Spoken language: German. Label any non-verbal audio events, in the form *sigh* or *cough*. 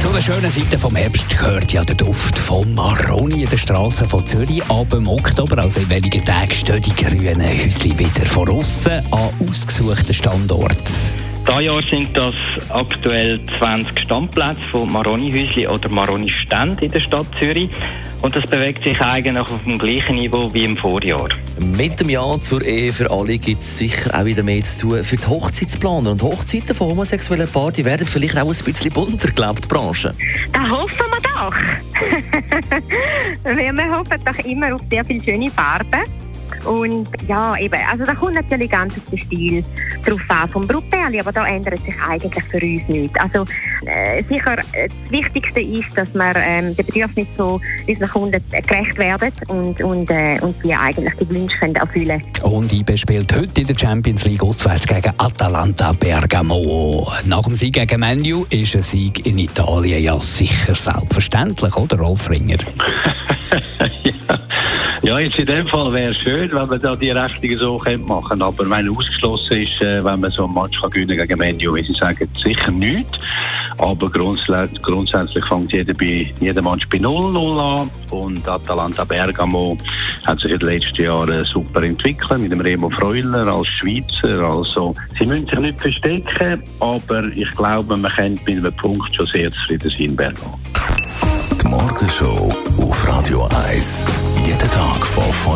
Zu der schönen Seite vom Herbst gehört ja der Duft von Maroni in der Straße von Zürich. Ab im Oktober, also in wenigen Tagen, stehen die grünen Häuschen wieder von außen an ausgesuchten Standorten. Dieses Jahr sind das aktuell 20 Standplätze von Maroni-Häuschen oder Maroni-Ständen in der Stadt Zürich. Und das bewegt sich eigentlich auf dem gleichen Niveau wie im Vorjahr. Mit dem Jahr zur Ehe für alle gibt es sicher auch wieder mehr zu tun für die Hochzeitsplaner. Und Hochzeiten von homosexuellen Paaren die werden vielleicht auch ein bisschen bunter, glaubt die Branche. Das hoffen wir doch. *laughs* wir hoffen doch immer auf sehr viele schöne Farben. Und ja, eben, also da kommt natürlich ganz auf den Stil drauf an vom Brutpärli, aber da ändert sich eigentlich für uns nichts. Also äh, sicher, äh, das Wichtigste ist, dass wir ähm, den Bedürfnissen so unseren Kunden gerecht werden und, und, äh, und die eigentlich die Wünsche können erfüllen Und IB spielt heute in der Champions League auswärts gegen Atalanta Bergamo. Nach dem Sieg gegen Menu ist ein Sieg in Italien ja sicher selbstverständlich, oder Rolf Ringer? *laughs* *laughs* ja. Ja, jetzt in dem Fall wäre es schön, wenn man da die Rechnungen so machen könnte. Aber wenn ausgeschlossen ist, äh, wenn man so ein Match kann gewinnen gegen Menu, wie Sie sagen, sicher nicht. Aber grundsätzlich, grundsätzlich fängt jeder, bei, jeder Match bei 0-0 an. Und Atalanta Bergamo hat sich in den letzten Jahren super entwickelt mit dem Remo Freuler als Schweizer. Also, sie müssen sich nicht verstecken, aber ich glaube, man kann mit einem Punkt schon sehr zufrieden sein, Bergamo. Die Morgenshow auf Radio 1. Jeden Tag von